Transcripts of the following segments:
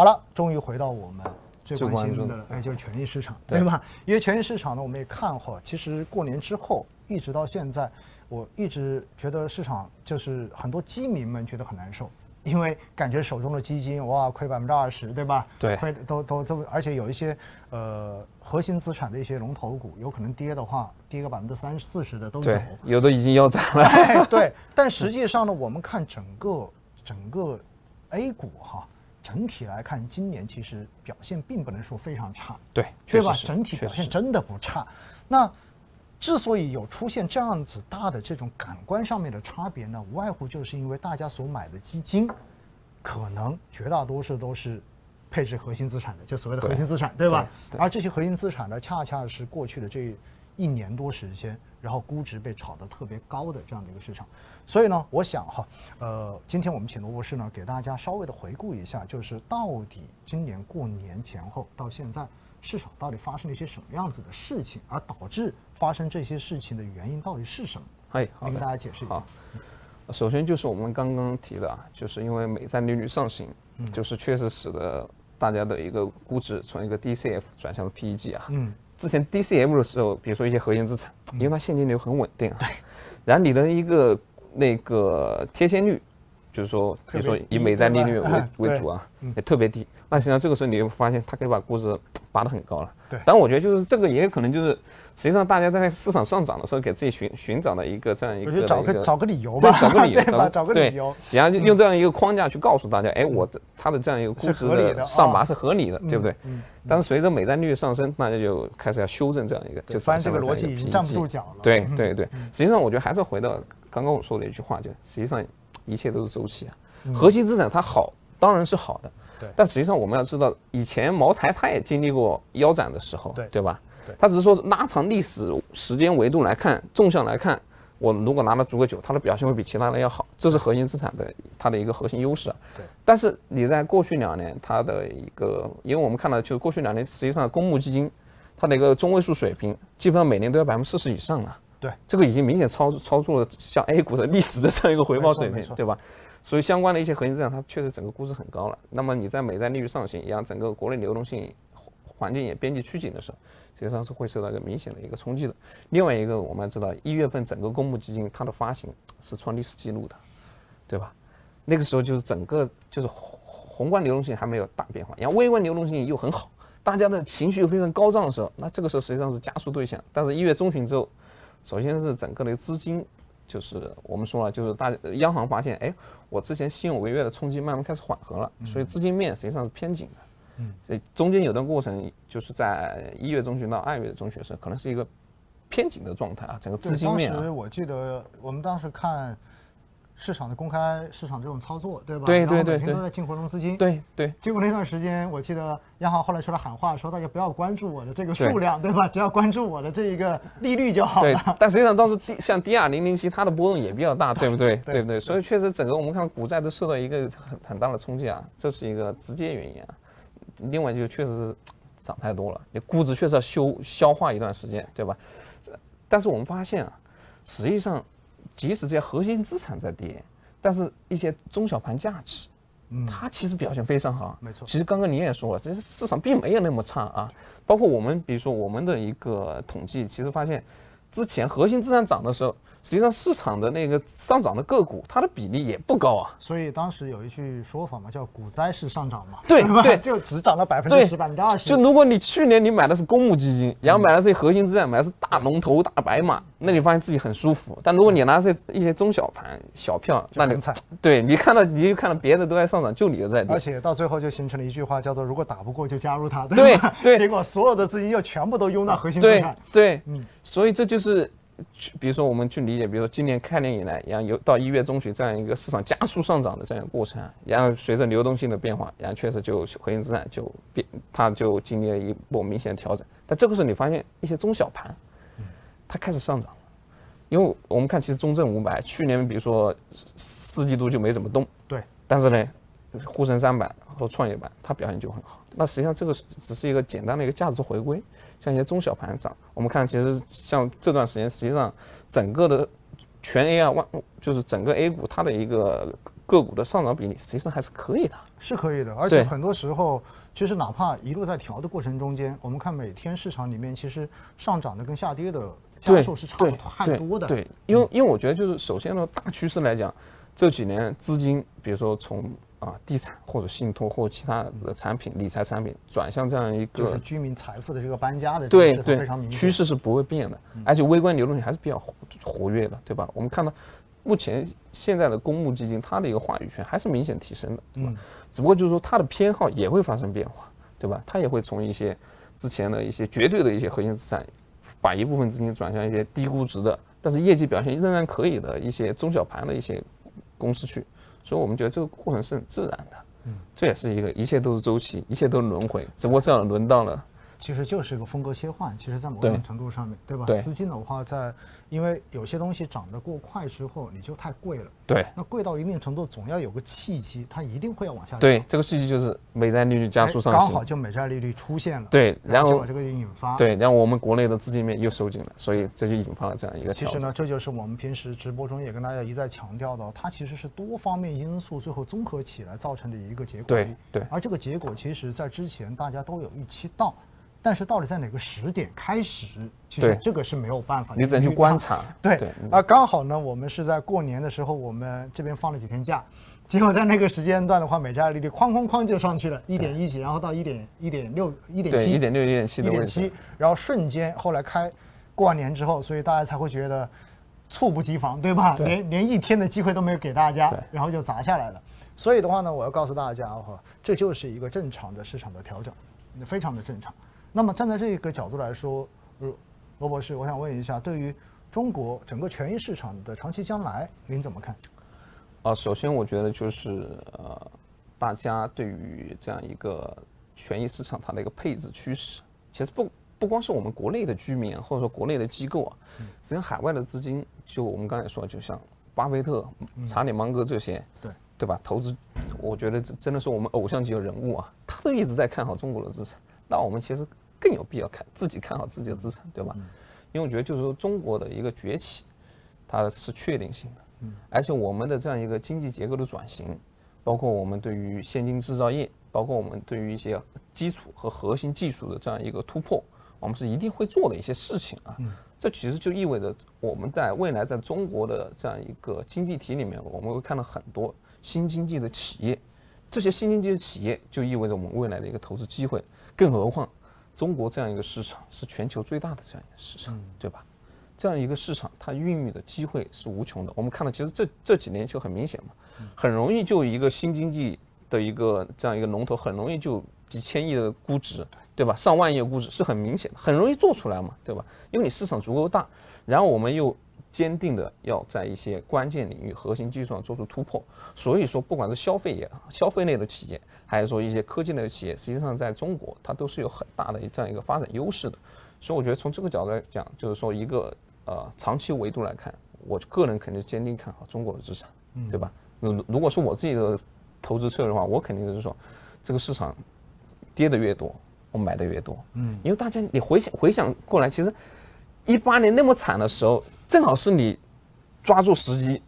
好了，终于回到我们最最关心的，了哎，就是权益市场，对对吧？因为权益市场呢，我们也看哈，其实过年之后一直到现在，我一直觉得市场就是很多基民们觉得很难受。因为感觉手中的基金哇亏百分之二十，对吧？对亏都都都，而且有一些呃核心资产的一些龙头股，有可能跌的话，跌个百分之三四十的都有。，有的已经腰斩了。哎，对，但实际上呢，我们看整个整个 A 股哈，整体来看，今年其实表现并不能说非常差，对，对吧？整体表现真的不差。那之所以有出现这样子大的这种感官上面的差别呢，无外乎就是因为大家所买的基金，可能绝大多数都是配置核心资产的，就所谓的核心资产，对吧？而这些核心资产呢，恰恰是过去的这一年多时间，然后估值被炒得特别高的这样的一个市场。所以呢，我想哈，呃，今天我们请罗博士呢，给大家稍微的回顾一下，就是到底今年过年前后到现在，市场到底发生了一些什么样子的事情，而导致发生这些事情的原因到底是什么？哎，好您给的大家解释一下。首先就是我们刚刚提的啊，就是因为美债利率上行，嗯就是确实使得大家的一个估值从一个 DCF 转向了 PEG 啊。嗯，之前 DCM 的时候，比如说一些核心资产，因为它现金流很稳定啊，然后你的一个那个贴现率，就是说，比如说以美债利率为 为主啊，也特别低。那实际上这个时候你会发现，它可以把估值拔得很高了。对但我觉得就是这个也有可能就是，实际上大家在市场上涨的时候，给自己寻寻找的一个这样一个我觉得找一个找个理由吧，，找个理由？找个理由。然后就用这样一个框架去告诉大家，哎，我这它的这样一个估值的的上拔啊是合理的，对不对？嗯但是随着美债利率上升，大家就开始要修正这样一个，就发现这个逻辑已经站不住脚了。嗯对对对，实际上我觉得还是回到刚刚我说的一句话，就实际上一切都是周期啊。核心资产它好当然是好的，对但实际上我们要知道，以前茅台它也经历过腰斩的时候，对对吧对？它只是说拉长历史时间维度来看，纵向来看。我如果拿了足够久，它的表现会比其他人要好，这是核心资产的它的一个核心优势啊。对。但是你在过去两年，它的一个，因为我们看到，就是过去两年，实际上公募基金它的一个中位数水平，基本上每年都要百分之四十以上了。对，这个已经明显超超出了像 A 股的历史的这样一个回报水平对吧？所以相关的一些核心资产，它确实整个估值很高了。那么你在美债利率上行，一样整个国内流动性环境也边际趋紧的时候，实际上是会受到一个明显的一个冲击的。另外一个，我们要知道，一月份整个公募基金它的发行是创历史记录的，对吧？那个时候就是整个就是宏观流动性还没有大变化，然后微观流动性又很好，大家的情绪又非常高涨的时候，那这个时候实际上是加速对象。但是，一月中旬之后，首先是整个的资金，就是我们说了，就是大央行发现，哎，我之前信用违约的冲击慢慢开始缓和了，所以资金面实际上是偏紧的。嗯，所以中间有段过程，就是在一月中旬到二月中旬的时，可能是一个偏紧的状态啊，整个资金面啊。时我记得我们当时看市场的公开市场这种操作，对吧？对对对对每天都在进活动资金。。对对结果那段时间，我记得央行后来出来喊话，说大家不要关注我的这个数量，对吧？只要关注我的这一个利率就好对了。，但实际上当时像 D 二零零七，它的波动也比较大，对不对？对对不对？所以确实整个我们看股债都受到一个很很大的冲击啊，这是一个直接原因啊。另外就确实是涨太多了，你估值确实要修消化一段时间，对吧？但是我们发现啊，实际上即使这些核心资产在跌，但是一些中小盘价值，嗯，它其实表现非常好。没错其实刚刚你也说了，其实市场并没有那么差啊。包括我们，比如说我们的一个统计，其实发现，之前核心资产涨的时候，实际上市场的那个上涨的个股，它的比例也不高啊。所以当时有一句说法嘛，叫“股灾式上涨”嘛，对？对就只涨了百分对之十、百分之二十。就如果你去年你买的是公募基金，然后买的是核心资产，买的是大龙头、大白马，那你发现自己很舒服。但如果你拿的是一些中小盘、小票，那你惨，对你看到你就看到别的都在上涨，就你的在跌而。且到最后就形成了一句话，叫做“如果打不过就加入它”，对吧？对结果所有的资金又全部都涌到核心资对产。对，嗯所以这就是，去比如说我们去理解，比如说今年开年以来，然后有到一月中旬这样一个市场加速上涨的这样一个过程，然后随着流动性的变化，然后确实就核心资产就变，它就经历了一波明显的调整。但这个时候你发现一些中小盘，它开始上涨了，因为我们看其实中证五百去年比如说四季度就没怎么动，对，但是呢，沪深三百和创业板它表现就很好。那实际上这个只是一个简单的一个价值回归，像一些中小盘涨，我们看其实像这段时间，实际上整个的全 A 啊万就是整个 A 股它的一个个股的上涨比例实际上还是可以的。是可以的，而且很多时候，其实哪怕一路在调的过程中间，我们看每天市场里面，其实上涨的跟下跌的家对数是差不太多的。对，因为因为我觉得就是首先呢，大趋势来讲，这几年资金，比如说从啊地产或者信托或者其他的产品理财产品转向这样一个就是居民财富的这个搬家的对对非常明，显。趋势是不会变的，而且微观流动性还是比较活活跃的，对吧？我们看到目前现在的公募基金，它的一个话语权还是明显提升的，对吧？只不过就是说它的偏好也会发生变化，对吧？它也会从一些之前的一些绝对的一些核心资产，把一部分资金转向一些低估值的，但是业绩表现仍然可以的一些中小盘的一些公司去，所以我们觉得这个过程是很自然的。嗯，这也是一个一切都是周期，一切都是轮回，只不过这样轮到了。其实就是一个风格切换，其实，在某种程度上面，对吧？对资金的话在，因为有些东西涨得过快之后，你就太贵了。对那贵到一定程度，总要有个契机，它一定会要往下降。对，这个契机就是美债利率加哎速上行，刚好就美债利率出现了。对，然后就把这个引发。对，然后我们国内的资金面又收紧了，所以这就引发了这样一个。其实呢，这就是我们平时直播中也跟大家一再强调的，它其实是多方面因素最后综合起来造成的一个结果。对对而这个结果其实在之前大家都有预期到，但是到底在哪个时点开始，其实对这个是没有办法的。你只能去观察。对对，嗯啊，刚好呢，我们是在过年的时候，我们这边放了几天假，结果在那个时间段的话，美债利率哐哐哐就上去了，一点一几，然后到一点一点六、一点，七、一点六、一点七一点七，，然后瞬间后来开过完年之后，所以大家才会觉得猝不及防，对吧？对连连一天的机会都没有给大家，然后就砸下来了。所以的话呢，我要告诉大家哈，这就是一个正常的市场的调整，非常的正常。那么站在这个角度来说，罗罗博士，我想问一下，对于中国整个权益市场的长期将来，您怎么看？啊，首先我觉得就是呃，大家对于这样一个权益市场它的一个配置趋势，其实不不光是我们国内的居民啊或者说国内的机构啊，实际上海外的资金，就我们刚才说，就像巴菲特、查理芒格这些，对对吧？投资，我觉得这真的是我们偶像级的人物啊，他都一直在看好中国的资产，那我们其实更有必要看自己看好自己的资产，对吧？因为我觉得就是说中国的一个崛起，它是确定性的。而且我们的这样一个经济结构的转型，包括我们对于先进制造业，包括我们对于一些基础和核心技术的这样一个突破，我们是一定会做的一些事情啊。这其实就意味着我们在未来在中国的这样一个经济体里面，我们会看到很多新经济的企业，这些新经济的企业就意味着我们未来的一个投资机会。更何况，中国这样一个市场是全球最大的这样一个市场，对吧？这样一个市场，它孕育的机会是无穷的。我们看到，其实这这几年就很明显嘛，很容易就一个新经济的一个这样一个龙头，很容易就几千亿的估值，对吧？上万亿的估值是很明显的，很容易做出来嘛，对吧？因为你市场足够大，然后我们又坚定的要在一些关键领域、核心技术上做出突破。所以说，不管是消费业、消费类的企业，还是说一些科技类的企业，实际上在中国它都是有很大的这样一个发展优势的。所以我觉得从这个角度来讲，就是说一个呃长期维度来看，我个人肯定坚定看好中国的资产，对吧？如如果是我自己的投资策略的话，我肯定就是说，这个市场跌的越多，我买的越多。嗯，因为大家你回想回想过来，其实一八年那么惨的时候，正好是你抓住时机，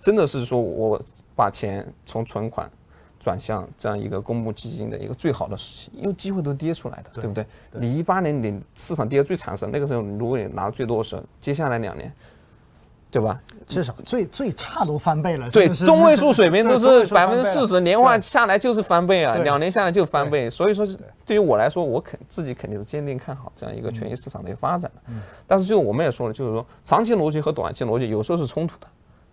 真的是说我把钱从存款转向这样一个公募基金的一个最好的时期，因为机会都跌出来的，对不对？你一八年你市场跌得最惨的时候，那个时候如果你拿的最多的时候，接下来两年，对吧？至少最最差都翻倍了。对，中位数水平 都是百分之四十，年化下来就是翻倍啊，两年下来就翻倍。所以说，对于我来说，我肯自己肯定是坚定看好这样一个权益市场的一个发展的。嗯但是就我们也说了，就是说长期逻辑和短期逻辑有时候是冲突的，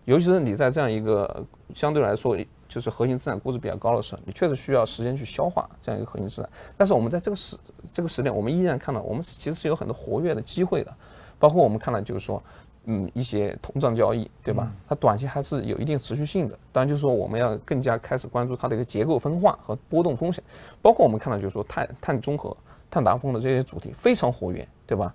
尤其是你在这样一个相对来说就是核心资产估值比较高的时候，你确实需要时间去消化这样一个核心资产。但是我们在这个时这个时点，我们依然看到我们其实是有很多活跃的机会的，包括我们看到就是说。嗯，一些通胀交易，对吧？它短期还是有一定持续性的。当然，就是说我们要更加开始关注它的一个结构分化和波动风险，包括我们看到就是说碳碳中和、碳达峰的这些主题非常活跃，对吧？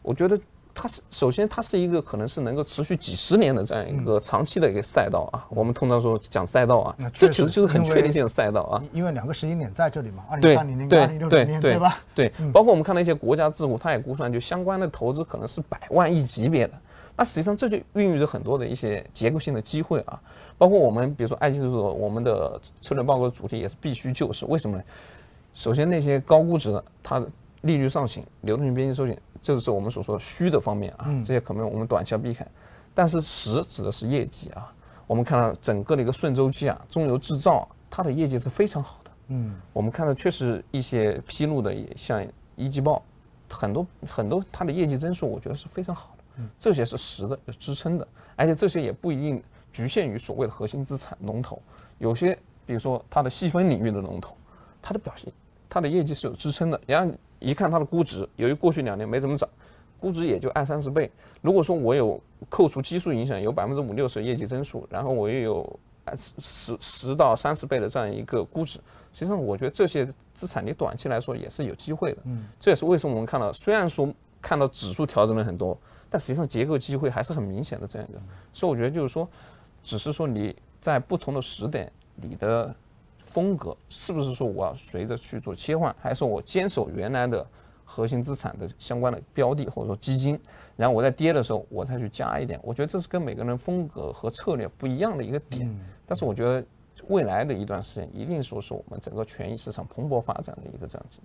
我觉得它是首先它是一个可能是能够持续几十年的这样一个长期的一个赛道啊。我们通常说讲赛道啊那，这其实就是很确定性的赛道啊。因为两个时间点在这里嘛，二零对三零年二零六零年，对对吧？对，包括我们看到一些国家智库，它也估算就相关的投资可能是百万亿级别的。那实际上这就孕育着很多的一些结构性的机会啊，包括我们比如说爱技术，我们的策略报告的主题也是必须救市。为什么呢？首先那些高估值的，它的利率上行，流动性边际收紧，这个是我们所说的虚的方面啊，这些可能我们短期要避开。但是实指的是业绩啊，我们看到整个的一个顺周期啊，中游制造它的业绩是非常好的。嗯，我们看到确实一些披露的，像一季报，很多很多它的业绩增速，我觉得是非常好的。嗯，这些是实的，有支撑的，而且这些也不一定局限于所谓的核心资产龙头，有些比如说它的细分领域的龙头，它的表现，它的业绩是有支撑的。然后一看它的估值，由于过去两年没怎么涨，估值也就二三十倍。如果说我有扣除基数影响，有百分之五六十业绩增速，然后我又有十十到三十倍的这样一个估值。实际上，我觉得这些资产你短期来说也是有机会的。嗯，这也是为什么我们看到，虽然说看到指数调整了很多，但实际上结构机会还是很明显的这样一个。所以我觉得就是说，只是说你在不同的时点，你的风格是不是说我要随着去做切换，还是说我坚守原来的核心资产的相关的标的或者说基金，然后我在跌的时候我再去加一点。我觉得这是跟每个人风格和策略不一样的一个点。但是我觉得。未来的一段时间，一定说是我们整个权益市场蓬勃发展的一个这样子。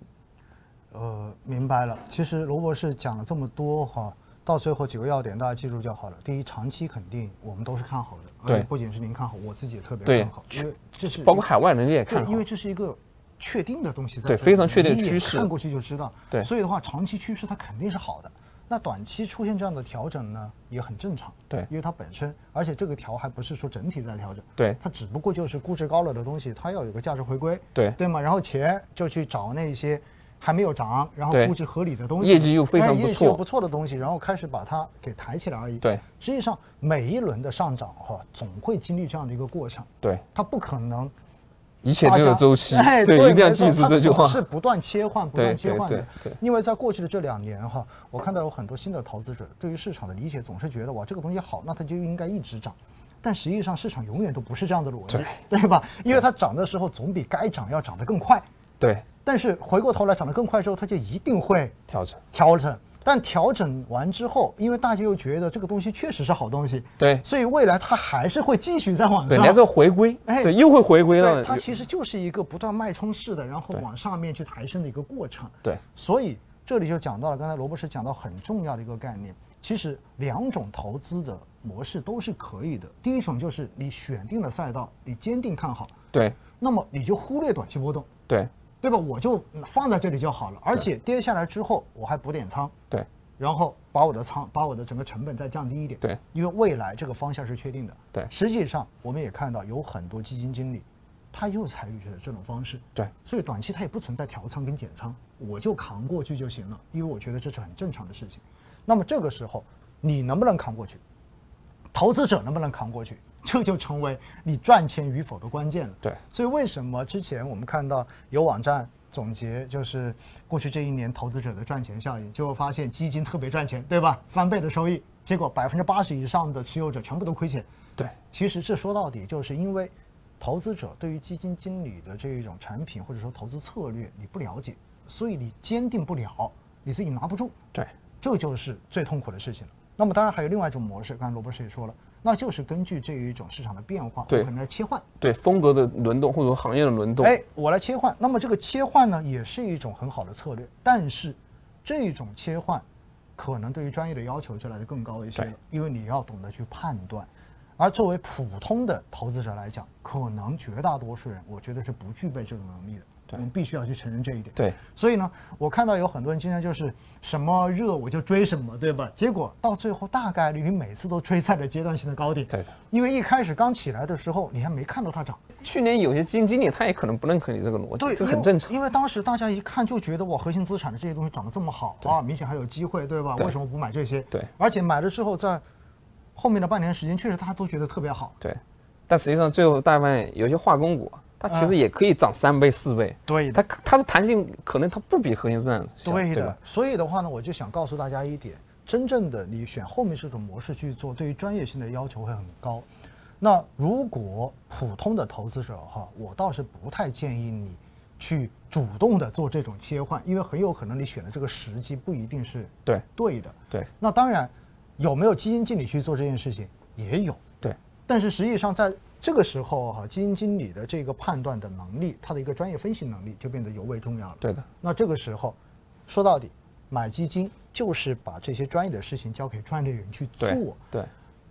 呃，明白了。其实罗博士讲了这么多哈，到最后几个要点，大家记住就好了。第一，长期肯定我们都是看好的。对，不仅是您看好，我自己也特别看好。因为这是包括海外人也看好。因为这是一个确定的东西，在对非常确定的趋势，看过去就知道。对，所以的话，长期趋势它肯定是好的。那短期出现这样的调整呢，也很正常。对，因为它本身，而且这个调还不是说整体在调整。对，它只不过就是估值高了的东西，它要有个价值回归。对，对吗？然后钱就去找那些还没有涨，然后估值合理的东西，业绩又非常不错，业绩又不错的东西，然后开始把它给抬起来而已。对，实际上每一轮的上涨哈，总会经历这样的一个过程。对，它不可能。一切都有周期，对，一定要记住这句话。是不断切换、不断切换的。因为在过去的这两年哈，我看到有很多新的投资者对于市场的理解总是觉得哇，这个东西好，那它就应该一直涨。但实际上市场永远都不是这样的逻辑，对吧？因为它涨的时候总比该涨要涨得更快。对。但是回过头来涨得更快之后，它就一定会调整。调整。但调整完之后，因为大家又觉得这个东西确实是好东西，对，所以未来它还是会继续再往上，对，还是回归，哎，对，又会回归了。它其实就是一个不断脉冲式的，然后往上面去抬升的一个过程。对，所以这里就讲到了，刚才罗博士讲到很重要的一个概念，其实两种投资的模式都是可以的。第一种就是你选定了赛道，你坚定看好，对，那么你就忽略短期波动，对，对吧？我就放在这里就好了，而且跌下来之后我还补点仓，对。然后把我的仓，把我的整个成本再降低一点。对，因为未来这个方向是确定的。对，实际上我们也看到有很多基金经理，他又采取了这种方式。对，所以短期他也不存在调仓跟减仓，我就扛过去就行了，因为我觉得这是很正常的事情。那么这个时候你能不能扛过去？投资者能不能扛过去？这就成为你赚钱与否的关键了。对，所以为什么之前我们看到有网站？总结就是过去这一年投资者的赚钱效应，就会发现基金特别赚钱，对吧？翻倍的收益，结果百分之八十以上的持有者全部都亏钱。对，其实这说到底就是因为投资者对于基金经理的这一种产品或者说投资策略你不了解，所以你坚定不了，你自己拿不住。对，这就是最痛苦的事情了。那么当然还有另外一种模式，刚才罗博士也说了。那就是根据这一种市场的变化，对，可能来切换，对风格的轮动或者说行业的轮动，哎，我来切换。那么这个切换呢，也是一种很好的策略。但是这种切换，可能对于专业的要求就来的更高一些了，因为你要懂得去判断。而作为普通的投资者来讲，可能绝大多数人，我觉得是不具备这种能力的。我们必须要去承认这一点。对，所以呢，我看到有很多人经常就是什么热我就追什么，对吧？结果到最后大概率你每次都追在了阶段性的高点。对的。因为一开始刚起来的时候，你还没看到它涨。去年有些基金经理他也可能不认可你这个逻辑，对这很正常。因为当时大家一看就觉得我，核心资产的这些东西涨得这么好啊，明显还有机会，对吧？为什么不买这些？对。而且买了之后，在后面的半年时间，确实大家都觉得特别好。对。但实际上最后大部分有些化工股。它其实也可以涨三倍四倍，对，它它的弹性可能它不比核心资产小，对的。所以的话呢，我就想告诉大家一点，真正的你选后面这种模式去做，对于专业性的要求会很高。那如果普通的投资者哈，我倒是不太建议你去主动的做这种切换，因为很有可能你选的这个时机不一定是对对的。对。那当然，有没有基金经理去做这件事情？也有。对。但是实际上在这个时候哈，基金经理的这个判断的能力，他的一个专业分析能力就变得尤为重要了。对的。那这个时候，说到底，买基金就是把这些专业的事情交给专业的人去做。对。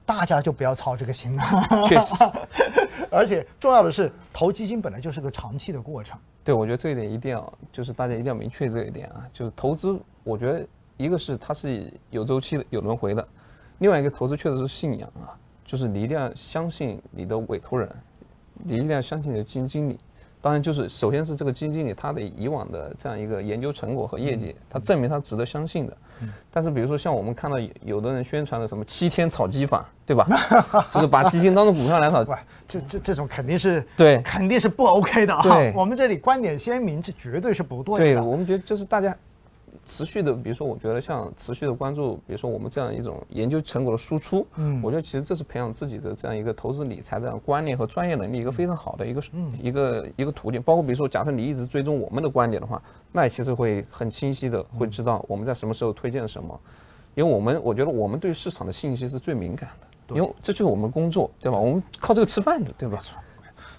大家就不要操这个心了。确实。而且重要的是，投基金本来就是个长期的过程。对，我觉得这一点一定要，就是大家一定要明确这一点啊。就是投资，我觉得一个是它是有周期的、有轮回的；，另外一个投资确实是信仰啊，就是你一定要相信你的委托人，你一定要相信你的基金经理。当然，就是首先是这个基金经理他的以往的这样一个研究成果和业绩，他证明他值得相信的。但是，比如说像我们看到有的人宣传的什么七天炒基法，对吧？就是把基金当做股票来炒，这这这种肯定是对，肯定是不 OK 的啊。对，我们这里观点鲜明，这绝对是不对的。对我们觉得就是大家。持续的，比如说，我觉得像持续的关注，比如说我们这样一种研究成果的输出，嗯，我觉得其实这是培养自己的这样一个投资理财的观念和专业能力一个非常好的一个一个一个途径。包括比如说，假设你一直追踪我们的观点的话，那也其实会很清晰的会知道我们在什么时候推荐什么，因为我们我觉得我们对市场的信息是最敏感的，因为这就是我们工作，对吧？我们靠这个吃饭的，对吧？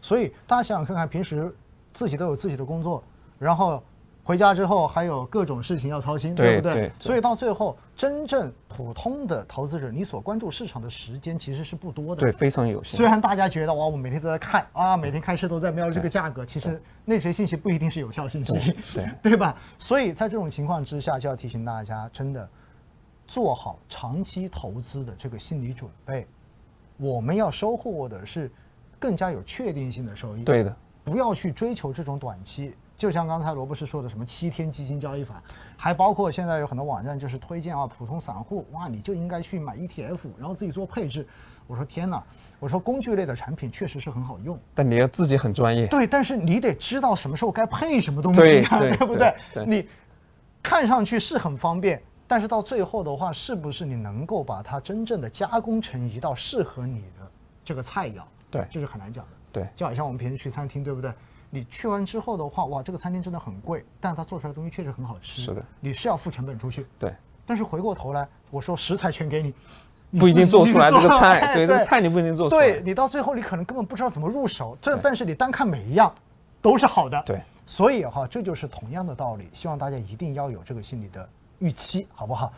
所以大家想想看看，平时自己都有自己的工作，然后。回家之后还有各种事情要操心，对不对？所以到最后，真正普通的投资者，你所关注市场的时间其实是不多的，对，非常有限。虽然大家觉得哇，我每天都在看啊，每天开市都在瞄这个价格，其实那些信息不一定是有效信息，对 对吧？所以在这种情况之下，就要提醒大家，真的做好长期投资的这个心理准备。我们要收获的是更加有确定性的收益，对的，不要去追求这种短期。就像刚才罗博士说的，什么七天基金交易法，还包括现在有很多网站就是推荐啊，普通散户哇，你就应该去买 ETF，然后自己做配置。我说天哪，我说工具类的产品确实是很好用，但你要自己很专业。对，但是你得知道什么时候该配什么东西啊，对不对？你看上去是很方便，但是到最后的话，是不是你能够把它真正的加工成一道适合你的这个菜肴？对，这是很难讲的。对，就好像我们平时去餐厅，对不对？你去完之后的话，哇，这个餐厅真的很贵，但它做出来的东西确实很好吃。是的，你是要付成本出去。对。但是回过头来，我说食材全给你，不一定做出来 这个菜。对，这个菜你不一定做出来。对你到最后，你可能根本不知道怎么入手。这，但是你单看每一样，都是好的。对。所以哈，这就是同样的道理，希望大家一定要有这个心理的预期，好不好？